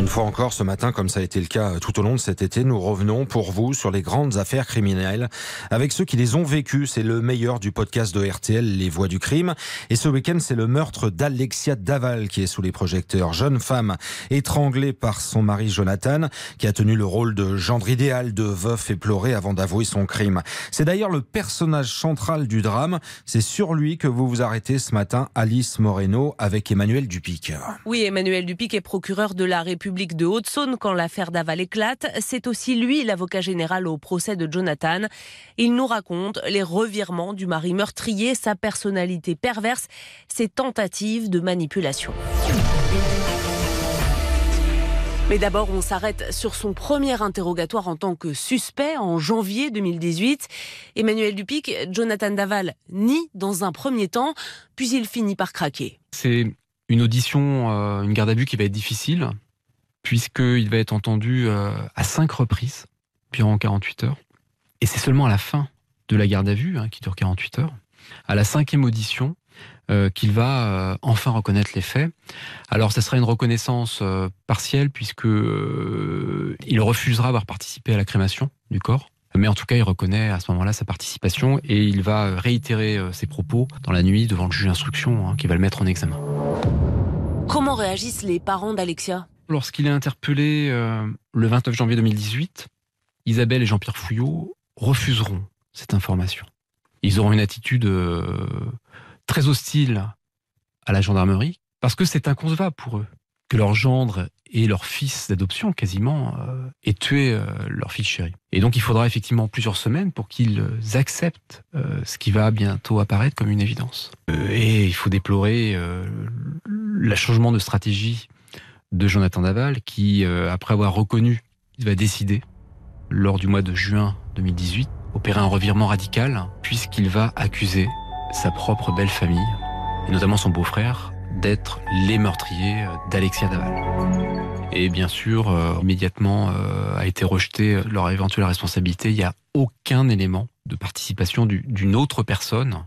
Une fois encore, ce matin, comme ça a été le cas tout au long de cet été, nous revenons pour vous sur les grandes affaires criminelles avec ceux qui les ont vécues. C'est le meilleur du podcast de RTL, Les Voix du Crime. Et ce week-end, c'est le meurtre d'Alexia Daval qui est sous les projecteurs. Jeune femme étranglée par son mari Jonathan, qui a tenu le rôle de gendre idéal de veuf éploré avant d'avouer son crime. C'est d'ailleurs le personnage central du drame. C'est sur lui que vous vous arrêtez ce matin, Alice Moreno, avec Emmanuel Dupic. Oui, Emmanuel Dupic est procureur de la République public de Haute-Saône quand l'affaire Daval éclate. C'est aussi lui l'avocat général au procès de Jonathan. Il nous raconte les revirements du mari meurtrier, sa personnalité perverse, ses tentatives de manipulation. Mais d'abord, on s'arrête sur son premier interrogatoire en tant que suspect en janvier 2018. Emmanuel Dupic, Jonathan Daval nie dans un premier temps, puis il finit par craquer. C'est une audition, euh, une garde à vue qui va être difficile puisqu'il va être entendu euh, à cinq reprises durant 48 heures. Et c'est seulement à la fin de la garde à vue, hein, qui dure 48 heures, à la cinquième audition, euh, qu'il va euh, enfin reconnaître les faits. Alors, ce sera une reconnaissance partielle, puisque il refusera d'avoir participé à la crémation du corps. Mais en tout cas, il reconnaît à ce moment-là sa participation et il va réitérer ses propos dans la nuit devant le juge d'instruction hein, qui va le mettre en examen. Comment réagissent les parents d'Alexia? Lorsqu'il est interpellé euh, le 29 janvier 2018, Isabelle et Jean-Pierre Fouillot refuseront cette information. Ils auront une attitude euh, très hostile à la gendarmerie parce que c'est inconcevable pour eux que leur gendre et leur fils d'adoption quasiment euh, aient tué leur fille chérie. Et donc il faudra effectivement plusieurs semaines pour qu'ils acceptent ce qui va bientôt apparaître comme une évidence. et il faut déplorer le changement de stratégie de Jonathan Daval, qui, euh, après avoir reconnu, il va décider, lors du mois de juin 2018, opérer un revirement radical, puisqu'il va accuser sa propre belle famille, et notamment son beau-frère, d'être les meurtriers euh, d'Alexia Daval. Et bien sûr, euh, immédiatement a été rejeté leur éventuelle responsabilité. Il n'y a aucun élément de participation d'une autre personne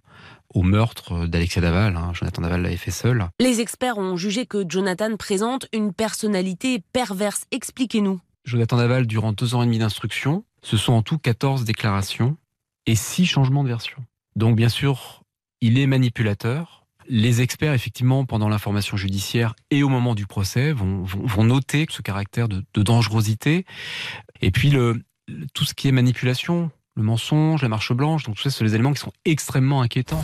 au meurtre d'Alexia Daval. Hein. Jonathan Daval l'avait fait seul. Les experts ont jugé que Jonathan présente une personnalité perverse. Expliquez-nous. Jonathan Daval, durant deux ans et demi d'instruction, ce sont en tout 14 déclarations et six changements de version. Donc bien sûr, il est manipulateur. Les experts, effectivement, pendant l'information judiciaire et au moment du procès, vont, vont, noter ce caractère de, dangerosité. Et puis, le, tout ce qui est manipulation, le mensonge, la marche blanche, donc tout ça, c'est les éléments qui sont extrêmement inquiétants.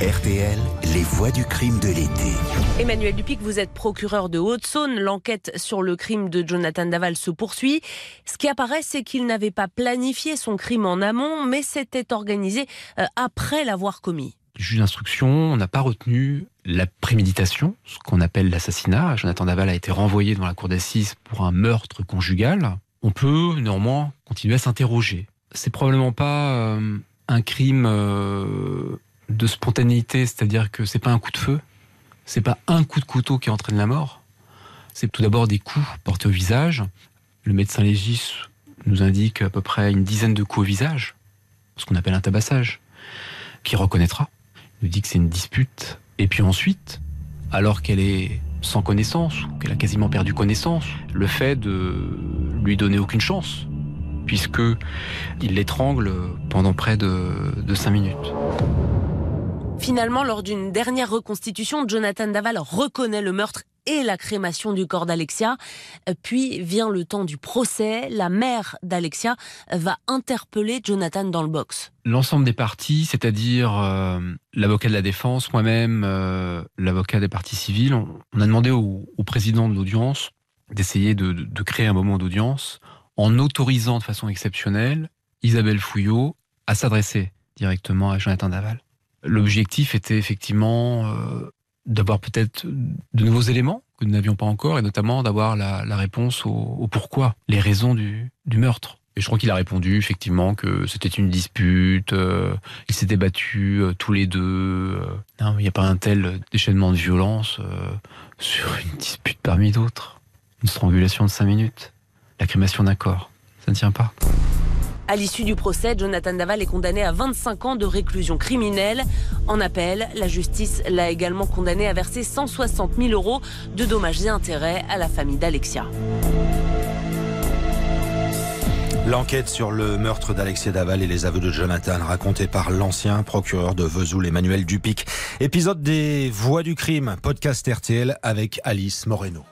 RTL, les voix du crime de l'été. Emmanuel Dupic, vous êtes procureur de Haute-Saône. L'enquête sur le crime de Jonathan Daval se poursuit. Ce qui apparaît, c'est qu'il n'avait pas planifié son crime en amont, mais s'était organisé euh, après l'avoir commis. Du juge d'instruction, on n'a pas retenu la préméditation, ce qu'on appelle l'assassinat. Jonathan Daval a été renvoyé devant la cour d'assises pour un meurtre conjugal. On peut néanmoins continuer à s'interroger c'est probablement pas euh, un crime euh, de spontanéité, c'est-à-dire que c'est pas un coup de feu, c'est pas un coup de couteau qui entraîne la mort. C'est tout d'abord des coups portés au visage. Le médecin légiste nous indique à peu près une dizaine de coups au visage, ce qu'on appelle un tabassage, qui reconnaîtra. Il nous dit que c'est une dispute. Et puis ensuite, alors qu'elle est sans connaissance, ou qu'elle a quasiment perdu connaissance, le fait de lui donner aucune chance, puisque il l'étrangle pendant près de, de 5 minutes. Finalement, lors d'une dernière reconstitution, Jonathan Daval reconnaît le meurtre et la crémation du corps d'Alexia. Puis vient le temps du procès. La mère d'Alexia va interpeller Jonathan dans le box. L'ensemble des parties, c'est-à-dire euh, l'avocat de la défense, moi-même, euh, l'avocat des parties civiles, on, a demandé au, président de l'audience d'essayer de, créer un moment d'audience en autorisant de façon exceptionnelle Isabelle Fouillot à s'adresser directement à Jonathan Daval. L'objectif était effectivement euh, d'avoir peut-être de nouveaux éléments que nous n'avions pas encore, et notamment d'avoir la, réponse au, pourquoi, les raisons du, meurtre. Et je crois qu'il a répondu effectivement que c'était une dispute, euh, ils s'étaient battus euh, tous les deux. non, il n'y a pas un tel déchaînement de violence sur une dispute parmi d'autres. Une strangulation de cinq minutes la crémation d'un corps. Ça ne tient pas. À l'issue du procès, Jonathan Daval est condamné à 25 ans de réclusion criminelle. En appel, la justice l'a également condamné à verser 160 000 euros de dommages et intérêts à la famille d'Alexia. L'enquête sur le meurtre d'Alexia Daval et les aveux de Jonathan racontés par l'ancien procureur de Vesoul, Emmanuel Dupic. Épisode des Voix du crime, podcast RTL avec Alice Moreno.